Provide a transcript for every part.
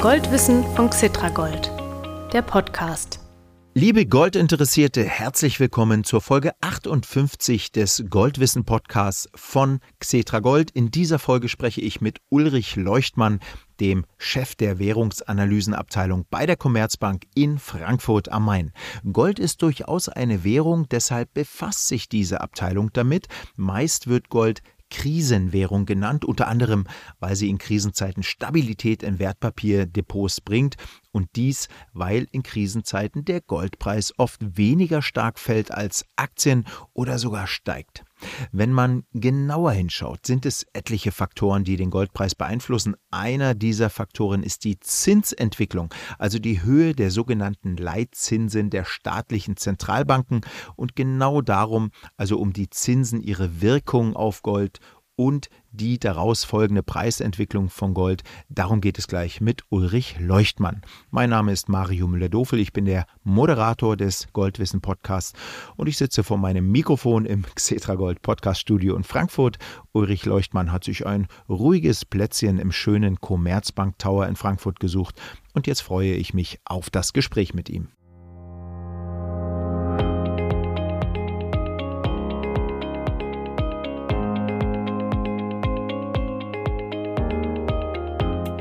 Goldwissen von Xitragold, der Podcast. Liebe Goldinteressierte, herzlich willkommen zur Folge 58 des Goldwissen Podcasts von Xetra Gold. In dieser Folge spreche ich mit Ulrich Leuchtmann, dem Chef der Währungsanalysenabteilung bei der Commerzbank in Frankfurt am Main. Gold ist durchaus eine Währung, deshalb befasst sich diese Abteilung damit. Meist wird Gold Krisenwährung genannt, unter anderem, weil sie in Krisenzeiten Stabilität in Wertpapierdepots bringt und dies, weil in Krisenzeiten der Goldpreis oft weniger stark fällt als Aktien oder sogar steigt. Wenn man genauer hinschaut, sind es etliche Faktoren, die den Goldpreis beeinflussen. Einer dieser Faktoren ist die Zinsentwicklung, also die Höhe der sogenannten Leitzinsen der staatlichen Zentralbanken und genau darum, also um die Zinsen, ihre Wirkung auf Gold und die daraus folgende Preisentwicklung von Gold. Darum geht es gleich mit Ulrich Leuchtmann. Mein Name ist Mario Müller-Dofel. Ich bin der Moderator des Goldwissen Podcasts und ich sitze vor meinem Mikrofon im Xetra Gold Podcast Studio in Frankfurt. Ulrich Leuchtmann hat sich ein ruhiges Plätzchen im schönen Commerzbank Tower in Frankfurt gesucht und jetzt freue ich mich auf das Gespräch mit ihm.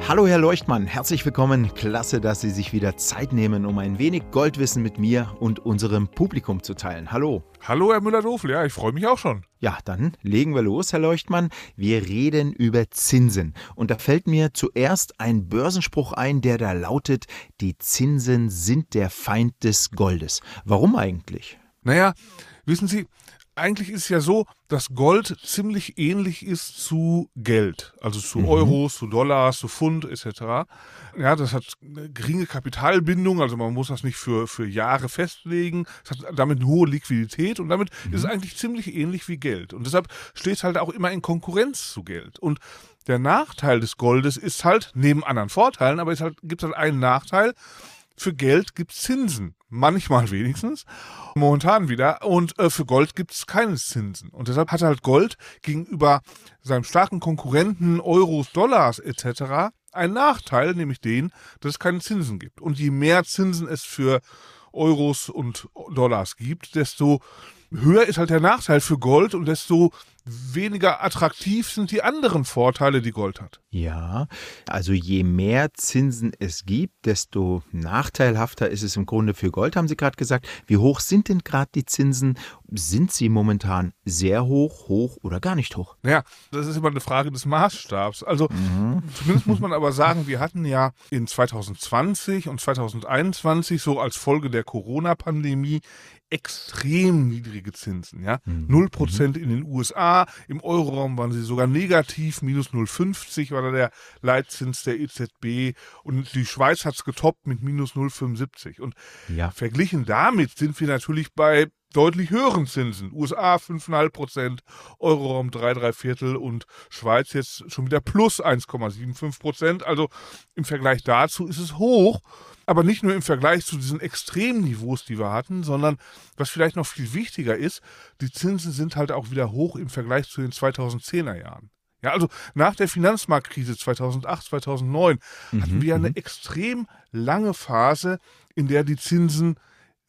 Hallo Herr Leuchtmann, herzlich willkommen. Klasse, dass Sie sich wieder Zeit nehmen, um ein wenig Goldwissen mit mir und unserem Publikum zu teilen. Hallo. Hallo Herr Müller-Dofel, ja, ich freue mich auch schon. Ja, dann legen wir los, Herr Leuchtmann. Wir reden über Zinsen. Und da fällt mir zuerst ein Börsenspruch ein, der da lautet, die Zinsen sind der Feind des Goldes. Warum eigentlich? Naja, wissen Sie, eigentlich ist es ja so, dass Gold ziemlich ähnlich ist zu Geld, also zu mhm. Euros, zu Dollars, zu Pfund etc. Ja, das hat eine geringe Kapitalbindung, also man muss das nicht für, für Jahre festlegen. Es hat damit eine hohe Liquidität und damit mhm. ist es eigentlich ziemlich ähnlich wie Geld. Und deshalb steht es halt auch immer in Konkurrenz zu Geld. Und der Nachteil des Goldes ist halt, neben anderen Vorteilen, aber es halt, gibt halt einen Nachteil, für Geld gibt es Zinsen. Manchmal wenigstens. Momentan wieder. Und äh, für Gold gibt es keine Zinsen. Und deshalb hat halt Gold gegenüber seinem starken Konkurrenten Euros, Dollars etc. einen Nachteil, nämlich den, dass es keine Zinsen gibt. Und je mehr Zinsen es für Euros und Dollars gibt, desto höher ist halt der Nachteil für Gold und desto weniger attraktiv sind die anderen Vorteile, die Gold hat. Ja, also je mehr Zinsen es gibt, desto nachteilhafter ist es im Grunde für Gold, haben Sie gerade gesagt. Wie hoch sind denn gerade die Zinsen? Sind sie momentan sehr hoch, hoch oder gar nicht hoch? Naja, das ist immer eine Frage des Maßstabs. Also mhm. zumindest muss man aber sagen, wir hatten ja in 2020 und 2021 so als Folge der Corona-Pandemie extrem niedrige Zinsen. Ja? Mhm. 0% in den USA, im Euroraum waren sie sogar negativ, minus 0,50 war da der Leitzins der EZB und die Schweiz hat es getoppt mit minus 0,75. Und ja. verglichen damit sind wir natürlich bei deutlich höheren Zinsen. USA 5,5 Prozent, Euroraum 3, 3 Viertel und Schweiz jetzt schon wieder plus 1,75 Prozent. Also im Vergleich dazu ist es hoch, aber nicht nur im Vergleich zu diesen Extremniveaus, die wir hatten, sondern was vielleicht noch viel wichtiger ist, die Zinsen sind halt auch wieder hoch im Vergleich zu den 2010er Jahren. Ja, also nach der Finanzmarktkrise 2008, 2009 mhm, hatten wir eine mhm. extrem lange Phase, in der die Zinsen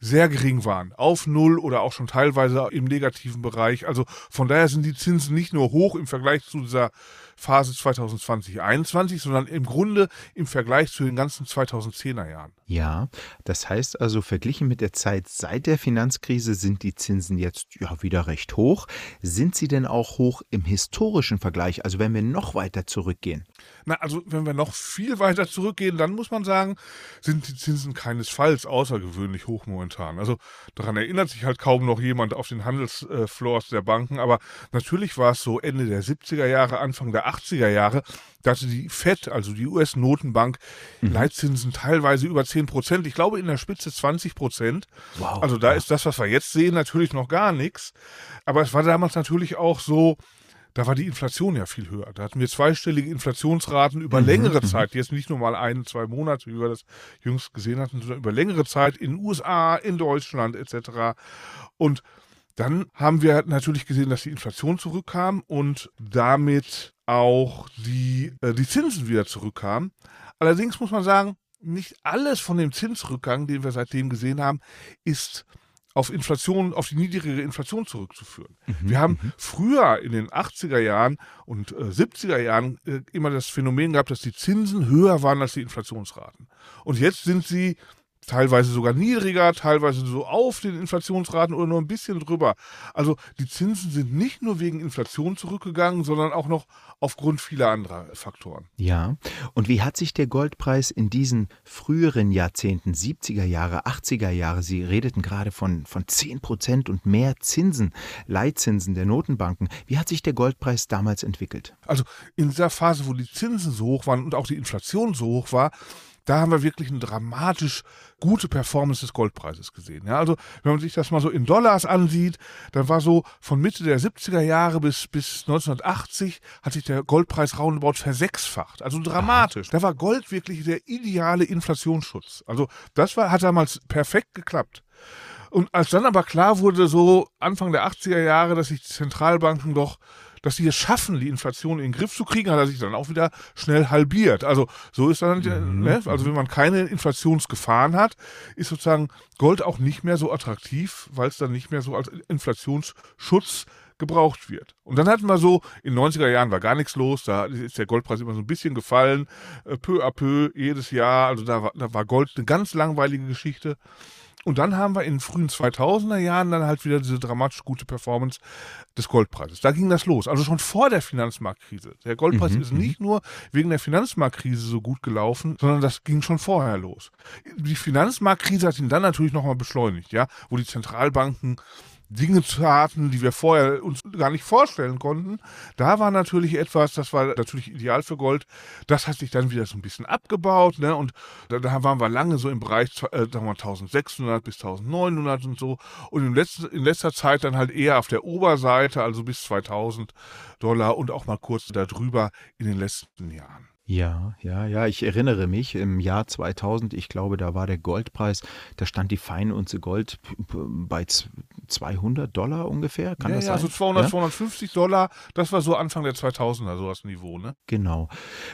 sehr gering waren, auf Null oder auch schon teilweise im negativen Bereich. Also von daher sind die Zinsen nicht nur hoch im Vergleich zu dieser Phase 2020-21, sondern im Grunde im Vergleich zu den ganzen 2010er Jahren. Ja, das heißt also, verglichen mit der Zeit seit der Finanzkrise sind die Zinsen jetzt ja wieder recht hoch. Sind sie denn auch hoch im historischen Vergleich, also wenn wir noch weiter zurückgehen? Na, also wenn wir noch viel weiter zurückgehen, dann muss man sagen, sind die Zinsen keinesfalls außergewöhnlich hoch momentan. Also daran erinnert sich halt kaum noch jemand auf den Handelsfloors der Banken, aber natürlich war es so Ende der 70er Jahre, Anfang der 80er Jahre, da hatte die FED, also die US-Notenbank, mhm. Leitzinsen teilweise über 10 Prozent. Ich glaube in der Spitze 20 Prozent. Wow, also da ja. ist das, was wir jetzt sehen, natürlich noch gar nichts. Aber es war damals natürlich auch so, da war die Inflation ja viel höher. Da hatten wir zweistellige Inflationsraten über mhm. längere mhm. Zeit, jetzt nicht nur mal ein, zwei Monate, wie wir das jüngst gesehen hatten, sondern über längere Zeit in den USA, in Deutschland etc. Und dann haben wir natürlich gesehen, dass die Inflation zurückkam und damit auch die, äh, die Zinsen wieder zurückkamen. Allerdings muss man sagen, nicht alles von dem Zinsrückgang, den wir seitdem gesehen haben, ist auf Inflation, auf die niedrigere Inflation zurückzuführen. Mhm. Wir haben mhm. früher in den 80er Jahren und äh, 70er Jahren äh, immer das Phänomen gehabt, dass die Zinsen höher waren als die Inflationsraten. Und jetzt sind sie teilweise sogar niedriger, teilweise so auf den Inflationsraten oder nur ein bisschen drüber. Also die Zinsen sind nicht nur wegen Inflation zurückgegangen, sondern auch noch aufgrund vieler anderer Faktoren. Ja, und wie hat sich der Goldpreis in diesen früheren Jahrzehnten, 70er Jahre, 80er Jahre, Sie redeten gerade von, von 10 Prozent und mehr Zinsen, Leitzinsen der Notenbanken, wie hat sich der Goldpreis damals entwickelt? Also in dieser Phase, wo die Zinsen so hoch waren und auch die Inflation so hoch war, da haben wir wirklich eine dramatisch gute Performance des Goldpreises gesehen. Ja, also wenn man sich das mal so in Dollars ansieht, dann war so von Mitte der 70er Jahre bis, bis 1980 hat sich der Goldpreis roundabout versechsfacht. Also dramatisch. Da war Gold wirklich der ideale Inflationsschutz. Also das war, hat damals perfekt geklappt. Und als dann aber klar wurde, so Anfang der 80er Jahre, dass sich die Zentralbanken doch dass sie es schaffen, die Inflation in den Griff zu kriegen, hat er sich dann auch wieder schnell halbiert. Also so ist dann, mhm. ne? also wenn man keine Inflationsgefahren hat, ist sozusagen Gold auch nicht mehr so attraktiv, weil es dann nicht mehr so als Inflationsschutz gebraucht wird. Und dann hatten wir so, in den 90er Jahren war gar nichts los, da ist der Goldpreis immer so ein bisschen gefallen, äh, peu à peu, jedes Jahr, also da war, da war Gold eine ganz langweilige Geschichte. Und dann haben wir in den frühen 2000er Jahren dann halt wieder diese dramatisch gute Performance des Goldpreises. Da ging das los. Also schon vor der Finanzmarktkrise. Der Goldpreis mhm, ist mhm. nicht nur wegen der Finanzmarktkrise so gut gelaufen, sondern das ging schon vorher los. Die Finanzmarktkrise hat ihn dann natürlich nochmal beschleunigt, ja, wo die Zentralbanken Dinge taten, die wir vorher uns gar nicht vorstellen konnten. Da war natürlich etwas, das war natürlich ideal für Gold. Das hat sich dann wieder so ein bisschen abgebaut, ne? Und da, da waren wir lange so im Bereich, äh, sagen wir 1600 bis 1900 und so. Und in letzter, in letzter Zeit dann halt eher auf der Oberseite, also bis 2000 Dollar und auch mal kurz darüber in den letzten Jahren. Ja, ja, ja, ich erinnere mich im Jahr 2000, ich glaube, da war der Goldpreis, da stand die Feinunze Gold bei 200 Dollar ungefähr, kann ja, das ja, sein? also 200, ja? 250 Dollar, das war so Anfang der 2000er, so das Niveau, ne? Genau.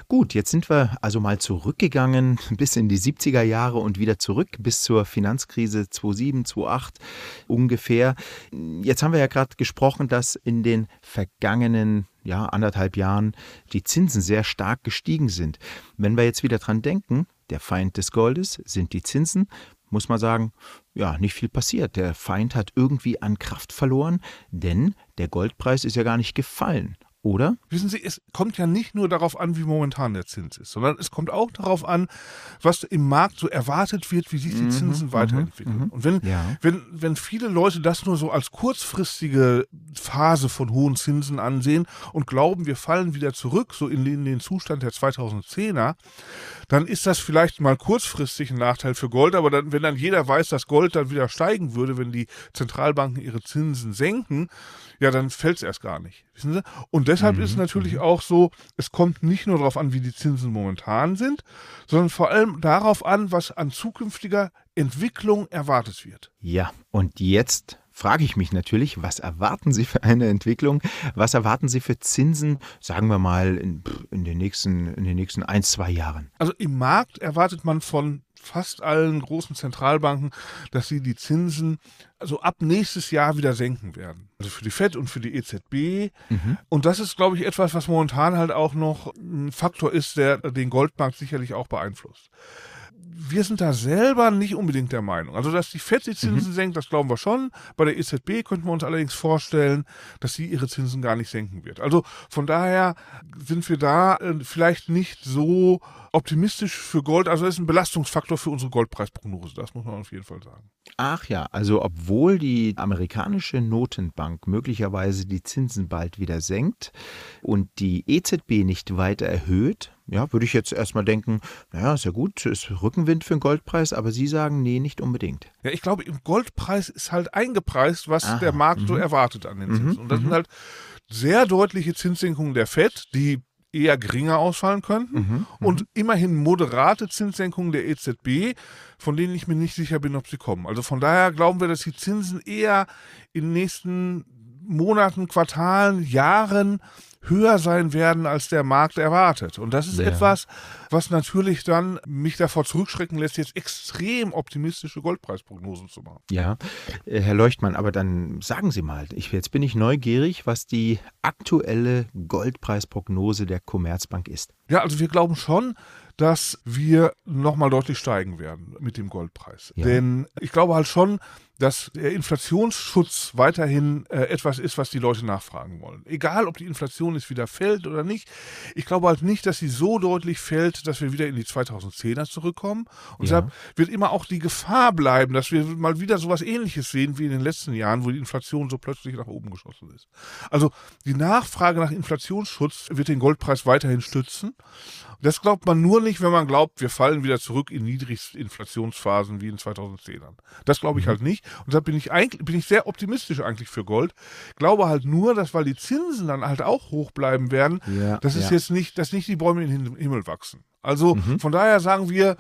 Gut, jetzt sind wir also mal zurückgegangen bis in die 70er Jahre und wieder zurück bis zur Finanzkrise 2007, 2008 ungefähr. Jetzt haben wir ja gerade gesprochen, dass in den vergangenen ja, anderthalb Jahren die Zinsen sehr stark gestiegen sind. Wenn wir jetzt wieder dran denken, der Feind des Goldes sind die Zinsen, muss man sagen, ja, nicht viel passiert. Der Feind hat irgendwie an Kraft verloren, denn der Goldpreis ist ja gar nicht gefallen oder? Wissen Sie, es kommt ja nicht nur darauf an, wie momentan der Zins ist, sondern es kommt auch darauf an, was im Markt so erwartet wird, wie sich die mhm, Zinsen mhm, weiterentwickeln. Mhm, Und wenn, ja. wenn, wenn viele Leute das nur so als kurzfristige Phase von hohen Zinsen ansehen und glauben, wir fallen wieder zurück, so in den, in den Zustand der 2010er, dann ist das vielleicht mal kurzfristig ein Nachteil für Gold, aber dann, wenn dann jeder weiß, dass Gold dann wieder steigen würde, wenn die Zentralbanken ihre Zinsen senken, ja, dann fällt es erst gar nicht. Wissen Sie? Und deshalb mhm. ist es natürlich mhm. auch so, es kommt nicht nur darauf an, wie die Zinsen momentan sind, sondern vor allem darauf an, was an zukünftiger Entwicklung erwartet wird. Ja, und jetzt frage ich mich natürlich, was erwarten Sie für eine Entwicklung? Was erwarten Sie für Zinsen, sagen wir mal, in, in, den, nächsten, in den nächsten ein, zwei Jahren? Also im Markt erwartet man von fast allen großen Zentralbanken, dass sie die Zinsen also ab nächstes Jahr wieder senken werden. Also für die FED und für die EZB. Mhm. Und das ist, glaube ich, etwas, was momentan halt auch noch ein Faktor ist, der den Goldmarkt sicherlich auch beeinflusst wir sind da selber nicht unbedingt der Meinung. Also, dass die FED die Zinsen mhm. senkt, das glauben wir schon. Bei der EZB könnten wir uns allerdings vorstellen, dass sie ihre Zinsen gar nicht senken wird. Also von daher sind wir da äh, vielleicht nicht so optimistisch für Gold. Also das ist ein Belastungsfaktor für unsere Goldpreisprognose. Das muss man auf jeden Fall sagen. Ach ja, also obwohl die amerikanische Notenbank möglicherweise die Zinsen bald wieder senkt und die EZB nicht weiter erhöht, ja, würde ich jetzt erstmal denken, naja, ist ja gut, ist Rückenwind für den Goldpreis, aber Sie sagen, nee, nicht unbedingt. Ja, ich glaube, im Goldpreis ist halt eingepreist, was Aha, der Markt so mhm. erwartet an den mhm, Zinsen. Und das sind mhm. halt sehr deutliche Zinssenkungen der FED, die eher geringer ausfallen könnten mhm, und immerhin moderate Zinssenkungen der EZB, von denen ich mir nicht sicher bin, ob sie kommen. Also von daher glauben wir, dass die Zinsen eher in den nächsten Monaten, Quartalen, Jahren höher sein werden, als der Markt erwartet. Und das ist Ja. etwas, was natürlich dann mich davor zurückschrecken lässt, jetzt extrem optimistische Goldpreisprognosen zu machen. Ja, äh, Herr Leuchtmann, aber dann sagen Sie mal, ich, jetzt bin ich neugierig, was die aktuelle Goldpreisprognose der Commerzbank ist. Ja, also wir glauben schon, dass wir nochmal deutlich steigen werden mit dem Goldpreis. Ja. Denn ich glaube halt schon, dass der Inflationsschutz weiterhin äh, etwas ist, was die Leute nachfragen wollen. Egal, ob die Inflation jetzt wieder fällt oder nicht. Ich glaube halt nicht, dass sie so deutlich fällt, dass wir wieder in die 2010er zurückkommen. Und Ja. deshalb wird immer auch die Gefahr bleiben, dass wir mal wieder sowas ähnliches sehen wie in den letzten Jahren, wo die Inflation so plötzlich nach oben geschossen ist. Also die Nachfrage nach Inflationsschutz wird den Goldpreis weiterhin stützen. Das glaubt man nur nicht, wenn man glaubt, wir fallen wieder zurück in Niedriginflationsphasen wie in 2010ern. Das glaube ich halt nicht. Und deshalb bin ich eigentlich, bin ich sehr optimistisch eigentlich für Gold. Glaube halt nur, dass weil die Zinsen dann halt auch hoch bleiben werden, Ja, das ist ja. jetzt nicht, dass nicht die Bäume in den Himmel wachsen. Also von daher sagen wir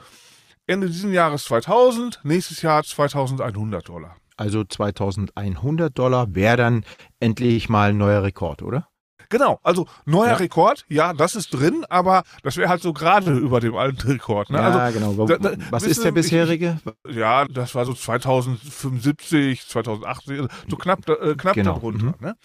Ende dieses Jahres 2000, nächstes Jahr 2100 Dollar. Also 2100 Dollar wäre dann endlich mal ein neuer Rekord, oder? Genau, also neuer Ja. Rekord, ja, das ist drin, aber das wäre halt so gerade über dem alten Rekord. Ne? ja, also, genau. da- da- was ist der Sie, ich- bisherige? Ja, das war so 2075, 2080, so knapp, da- äh, knapp Genau, darunter. mhm. Ne?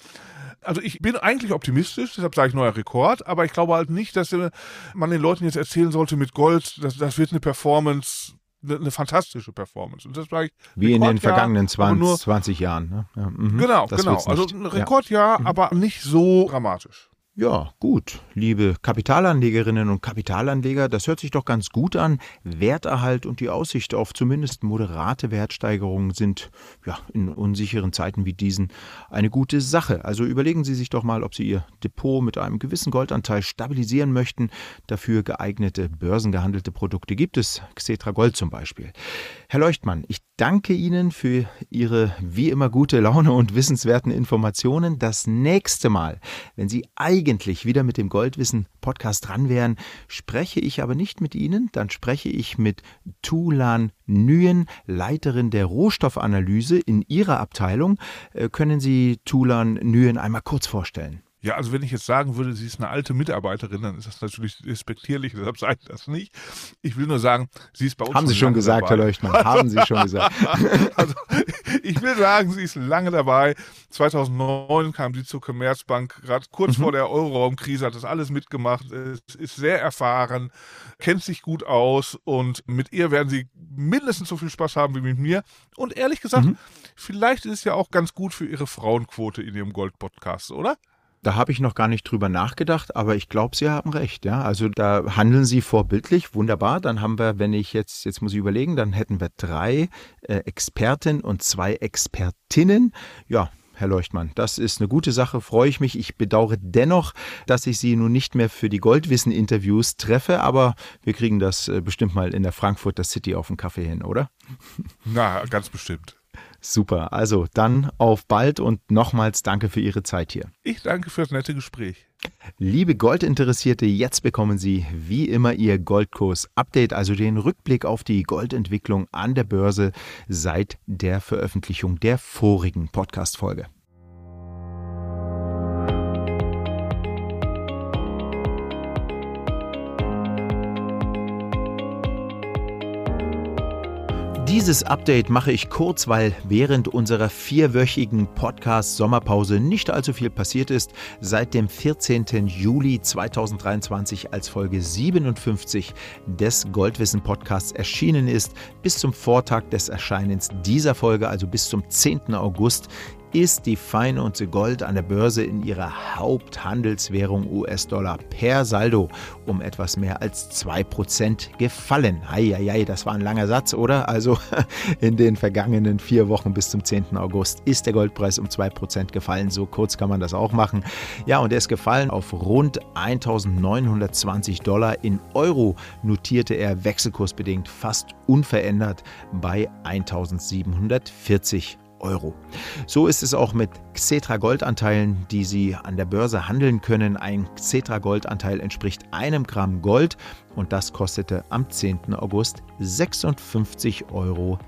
Also ich bin eigentlich optimistisch, deshalb sage ich neuer Rekord, aber ich glaube halt nicht, dass äh, man den Leuten jetzt erzählen sollte mit Gold, das, das wird eine Performance, eine, eine fantastische Performance. Und das sage ich. Wie in den Rekordjahr, vergangenen aber 20, Nur, 20 Jahren. Ne? Ja, mhm. genau, Das genau. Also ein Ja. Rekordjahr, aber nicht so dramatisch. Ja, gut. Liebe Kapitalanlegerinnen und Kapitalanleger, das hört sich doch ganz gut an. Werterhalt und die Aussicht auf zumindest moderate Wertsteigerungen sind ja in unsicheren Zeiten wie diesen eine gute Sache. Also überlegen Sie sich doch mal, ob Sie Ihr Depot mit einem gewissen Goldanteil stabilisieren möchten. Dafür geeignete börsengehandelte Produkte gibt es, Xetra Gold zum Beispiel. Herr Leuchtmann, ich danke Ihnen für Ihre wie immer gute Laune und wissenswerten Informationen. Das nächste Mal, wenn Sie eigentlich wieder mit dem Goldwissen Podcast dran wären, spreche ich aber nicht mit Ihnen, dann spreche ich mit Tulan Nguyen, Leiterin der Rohstoffanalyse in Ihrer Abteilung. Äh, Können Sie Tulan Nguyen einmal kurz vorstellen? Ja, also wenn ich jetzt sagen würde, sie ist eine alte Mitarbeiterin, dann ist das natürlich respektierlich, deshalb sage ich das nicht. Ich will nur sagen, sie ist bei uns Haben Sie schon gesagt, dabei. Herr Leuchtmann, haben Sie schon gesagt. Also, ich will sagen, sie ist lange dabei. 2009 kam sie zur Commerzbank, gerade kurz Mhm. vor der Euro-Raum-Krise, hat das alles mitgemacht, ist, ist sehr erfahren, kennt sich gut aus und mit ihr werden sie mindestens so viel Spaß haben wie mit mir. Und ehrlich gesagt, Mhm. vielleicht ist es ja auch ganz gut für ihre Frauenquote in ihrem Gold-Podcast, oder? Da habe ich noch gar nicht drüber nachgedacht, aber ich glaube, Sie haben recht. Ja, also da handeln Sie vorbildlich, wunderbar. Dann haben wir, wenn ich jetzt, jetzt muss ich überlegen, dann hätten wir drei äh, Experten und zwei Expertinnen. Ja. Herr Leuchtmann, das ist eine gute Sache, freue ich mich. Ich bedauere dennoch, dass ich Sie nun nicht mehr für die Goldwissen-Interviews treffe, aber wir kriegen das äh, bestimmt mal in der Frankfurter City auf den Kaffee hin, oder? Na, ganz bestimmt. Super, also dann auf bald und nochmals danke für Ihre Zeit hier. Ich danke für das nette Gespräch. Liebe Goldinteressierte, jetzt bekommen Sie wie immer Ihr Goldkurs-Update, also den Rückblick auf die Goldentwicklung an der Börse seit der Veröffentlichung der vorigen Podcast-Folge. Dieses Update mache ich kurz, weil während unserer vierwöchigen Podcast-Sommerpause nicht allzu viel passiert ist. Seit dem 14. Juli 2023 als Folge 57 des Goldwissen Podcasts erschienen ist, bis zum Vortag des Erscheinens dieser Folge, also bis zum 10. August, ist die Feinunze Gold an der Börse in ihrer Haupthandelswährung US-Dollar per Saldo um etwas mehr als 2% gefallen. Eieiei, das war ein langer Satz, oder? Also in den vergangenen vier Wochen bis zum 10. August ist der Goldpreis um 2% gefallen. So kurz kann man das auch machen. Ja, und er ist gefallen auf rund 1920 Dollar. In Euro notierte er wechselkursbedingt fast unverändert bei 1740 Euro. So ist es auch mit Xetra Goldanteilen, die Sie an der Börse handeln können. Ein Xetra Goldanteil entspricht einem Gramm Gold und das kostete am 10. August 56,13 Euro.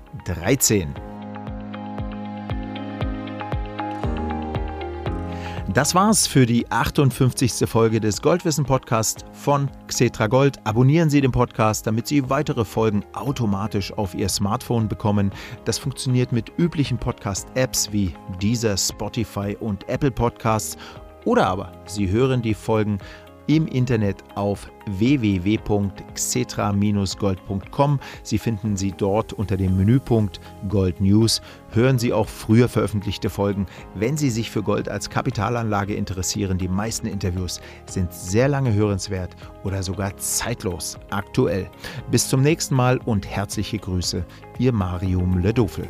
Das war's für die 58. Folge des Goldwissen Podcast von Xetra Gold. Abonnieren Sie den Podcast, damit Sie weitere Folgen automatisch auf Ihr Smartphone bekommen. Das funktioniert mit üblichen Podcast-Apps wie Deezer, Spotify und Apple Podcasts. Oder aber Sie hören die Folgen im Internet auf www.xetra-gold.com. Sie finden sie dort unter dem Menüpunkt Gold News. Hören Sie auch früher veröffentlichte Folgen, wenn Sie sich für Gold als Kapitalanlage interessieren. Die meisten Interviews sind sehr lange hörenswert oder sogar zeitlos aktuell. Bis zum nächsten Mal und herzliche Grüße, Ihr Marium Ledofel.